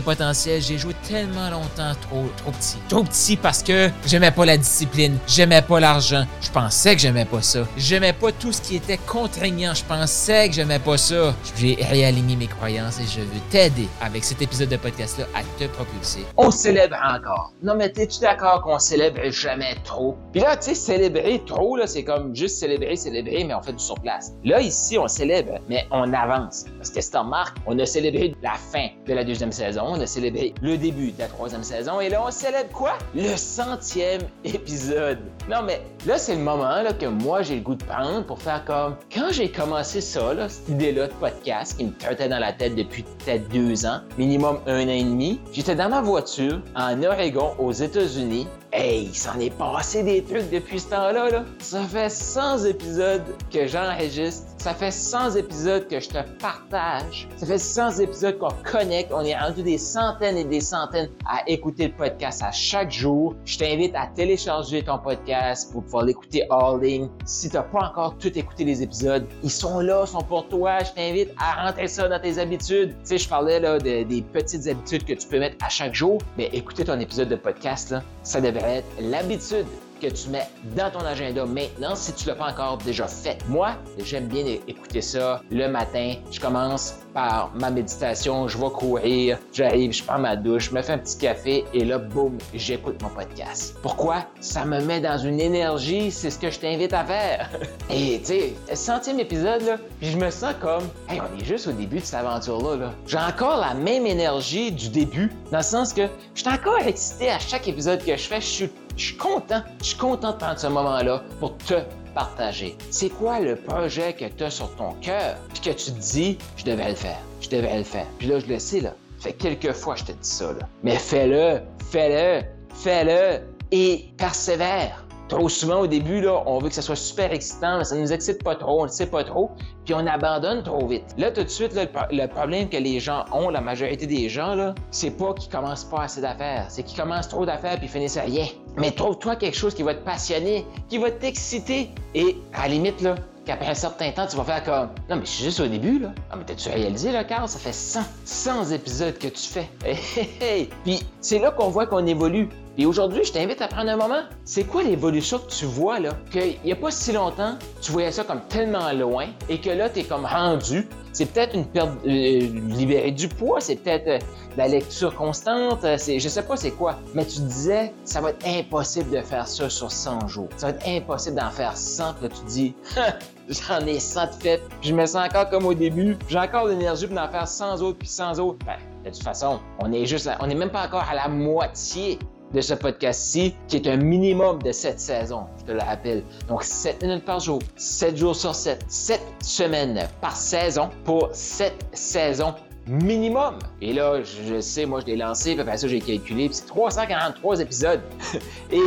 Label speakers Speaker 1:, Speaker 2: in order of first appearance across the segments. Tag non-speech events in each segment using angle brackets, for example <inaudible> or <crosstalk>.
Speaker 1: potentiel. J'ai joué tellement longtemps trop, trop petit. Trop petit parce que j'aimais pas la discipline, j'aimais pas l'argent. Je pensais que j'aimais pas ça. J'aimais pas tout ce qui était contraignant. Je pensais que j'aimais pas ça. J'ai réaligné mes croyances et je veux t'aider avec cet épisode de podcast-là à te propulser. On célèbre encore. Non, mais t'es-tu d'accord qu'on célèbre jamais trop? Puis là, tu sais, célébrer trop, là, c'est comme juste célébrer, célébrer, mais on fait du surplace. Là, ici, on célèbre, mais on avance. Parce que si t'en remarques, on a célébré la fin de la deuxième saison, on a célébré le début de la troisième saison, et là, on célèbre quoi? Le centième épisode. Non, mais là, c'est le moment là, que moi, j'ai le goût de prendre pour faire comme... Quand j'ai commencé ça, là, cette idée-là de podcast qui me trottait dans la tête depuis peut-être deux ans, minimum un an et demi, j'étais dans ma voiture en Oregon, aux États-Unis, Hey, il s'en est passé des trucs depuis ce temps-là. Là. Ça fait 100 épisodes que j'enregistre. Ça fait 100 épisodes que je te partage. Ça fait 100 épisodes qu'on connecte. On est rendu des centaines et des centaines à écouter le podcast à chaque jour. Je t'invite à télécharger ton podcast pour pouvoir l'écouter all in. Si tu n'as pas encore tout écouté les épisodes, ils sont là, sont pour toi. Je t'invite à rentrer ça dans tes habitudes. Tu sais, je parlais là de, des petites habitudes que tu peux mettre à chaque jour. Mais écouter ton épisode de podcast, là, ça l'habitude que tu mets dans ton agenda maintenant si tu ne l'as pas encore déjà fait. Moi, j'aime bien écouter ça le matin. Je commence par ma méditation, je vais courir, j'arrive, je prends ma douche, je me fais un petit café et là, boum, j'écoute mon podcast. Pourquoi? Ça me met dans une énergie, c'est ce que je t'invite à faire. <laughs> Et tu sais, centième épisode, là, je me sens comme, hey, on est juste au début de cette aventure-là. -là, J'ai encore la même énergie du début, dans le sens que je suis encore excité à chaque épisode que je fais. Je suis je suis content, je suis content de prendre ce moment-là pour te partager. C'est quoi le projet que tu as sur ton cœur, puis que tu te dis, je devrais le faire, je devrais le faire? Puis là, je le sais, là. Fait quelques fois, je te dis ça, là. Mais fais-le, fais-le, fais-le et persévère. Trop souvent au début, là, on veut que ça soit super excitant, mais ça nous excite pas trop, on ne sait pas trop, puis on abandonne trop vite. Là, tout de suite, le, problème que les gens ont, la majorité des gens, là, c'est pas qu'ils commencent pas assez d'affaires, c'est qu'ils commencent trop d'affaires puis finissent à rien. Mais trouve-toi quelque chose qui va te passionner, qui va t'exciter, et à la limite, là, qu'après un certain temps, tu vas faire comme Non, mais je suis juste au début, là. Ah, mais t'as-tu réalisé, là, Carl? Ça fait 100, 100 épisodes que tu fais. <laughs> Hey, Puis c'est là qu'on voit qu'on évolue. Et aujourd'hui, je t'invite à prendre un moment. C'est quoi l'évolution que tu vois là? Qu'il n'y a pas si longtemps, tu voyais ça comme tellement loin et que là, tu es comme rendu. C'est peut-être une perte, euh, libérer du poids, c'est peut-être euh, la lecture constante, euh, c'est, je sais pas c'est quoi. Mais tu disais, ça va être impossible de faire ça sur 100 jours. Ça va être impossible d'en faire 100. Puis là, tu dis, <laughs> j'en ai 100 de fait. Puis je me sens encore comme au début. J'ai encore l'énergie pour en faire 100 autres, puis 100 autres. Ben, de toute façon, on est juste, on n'est même pas encore à la moitié de ce podcast-ci, qui est un minimum de 7 saisons, je te le rappelle. Donc, 7 minutes par jour, 7 jours sur 7, 7 semaines par saison pour 7 saisons minimum. Et là, je sais, moi, je l'ai lancé, puis après ça, j'ai calculé, puis c'est 343 épisodes. <laughs> Et,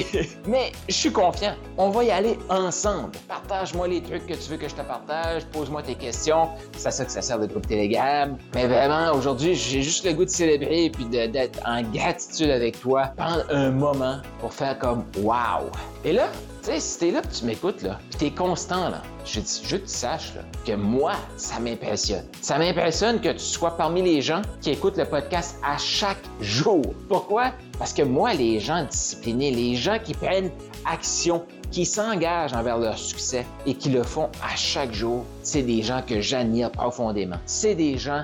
Speaker 1: mais je suis confiant. On va y aller ensemble. Partage-moi les trucs que tu veux que je te partage, pose-moi tes questions. C'est à ça que ça sert de groupe Telegram. Mais vraiment, aujourd'hui, j'ai juste le goût de célébrer puis d'être en gratitude avec toi. Prendre un moment pour faire comme wow. Et là, tu sais, si t'es là tu m'écoutes, là, pis t'es constant, là, je, je que tu saches, là, que moi, ça m'impressionne. Ça m'impressionne que tu sois parmi les gens qui écoutent le podcast à chaque jour. Pourquoi? Parce que moi, les gens disciplinés, les gens qui prennent action, qui s'engagent envers leur succès et qui le font à chaque jour, c'est des gens que j'admire profondément. C'est des gens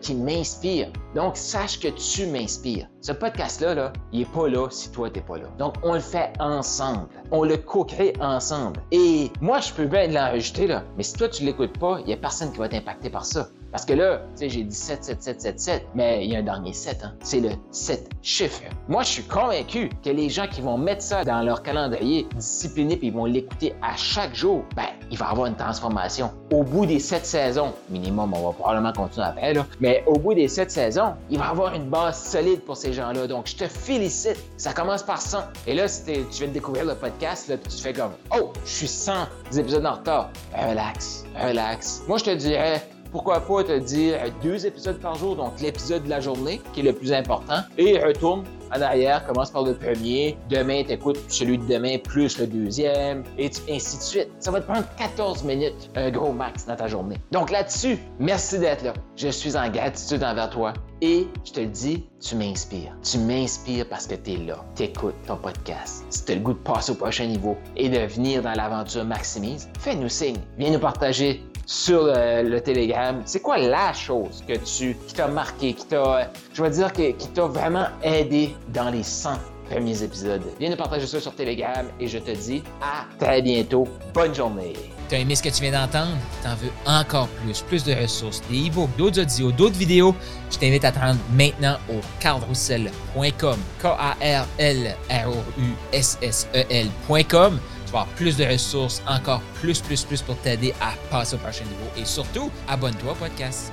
Speaker 1: qui m'inspire. Donc, sache que tu m'inspires. Ce podcast-là, là, il n'est pas là si toi, tu n'es pas là. Donc, on le fait ensemble. On le co-crée ensemble. Et moi, je peux bien l'enregistrer, là, mais si toi, tu ne l'écoutes pas, il n'y a personne qui va t'impacter par ça.
Speaker 2: Parce que là, tu sais, j'ai dit 7, 7, 7, 7, 7, mais il y a un dernier 7, hein. C'est le 7 chiffre. Moi, je suis convaincu que les gens qui vont mettre ça dans leur calendrier discipliné puis ils vont l'écouter à chaque jour, ben, il va avoir une transformation. Au bout des 7 saisons, minimum, on va probablement continuer après, là, mais au bout des 7 saisons, il va y avoir une base solide pour ces gens-là. Donc, je te félicite. Ça commence par 100. Et là, si tu viens de découvrir le podcast, là, tu fais comme, oh, je suis 100 épisodes en retard. Relax, relax. Moi, je te dirais, pourquoi pas te dire deux épisodes par jour, donc l'épisode de la journée, qui est le plus important, et retourne en arrière, commence par le premier, demain t'écoutes celui de demain plus le deuxième, et ainsi de suite. Ça va te prendre 14 minutes, un gros max dans ta journée. Donc là-dessus, merci d'être là. Je suis en gratitude envers toi. Et je te le dis, tu m'inspires. Tu m'inspires parce que tu es là. Tu écoutes ton podcast. Si tu le goût de passer au prochain niveau et de venir dans l'aventure Maximise, fais-nous signe. Viens nous partager sur le, Telegram. C'est quoi la chose que tu, qui t'a marqué, qui t'a, je vais dire, qui, qui t'a vraiment aidé dans les 100 premiers épisodes? Viens nous partager ça sur Telegram et je te dis à très bientôt. Bonne journée.
Speaker 1: T'as aimé ce que tu viens d'entendre? T'en veux encore plus, plus de ressources, des e-books, d'autres audios, d'autres vidéos? Je t'invite à te rendre maintenant au carlroussel.com, K-A-R-L-R-O-U-S-S-E-L.com. Plus de ressources, encore plus, plus, plus pour t'aider à passer au prochain niveau. Et surtout, abonne-toi au podcast.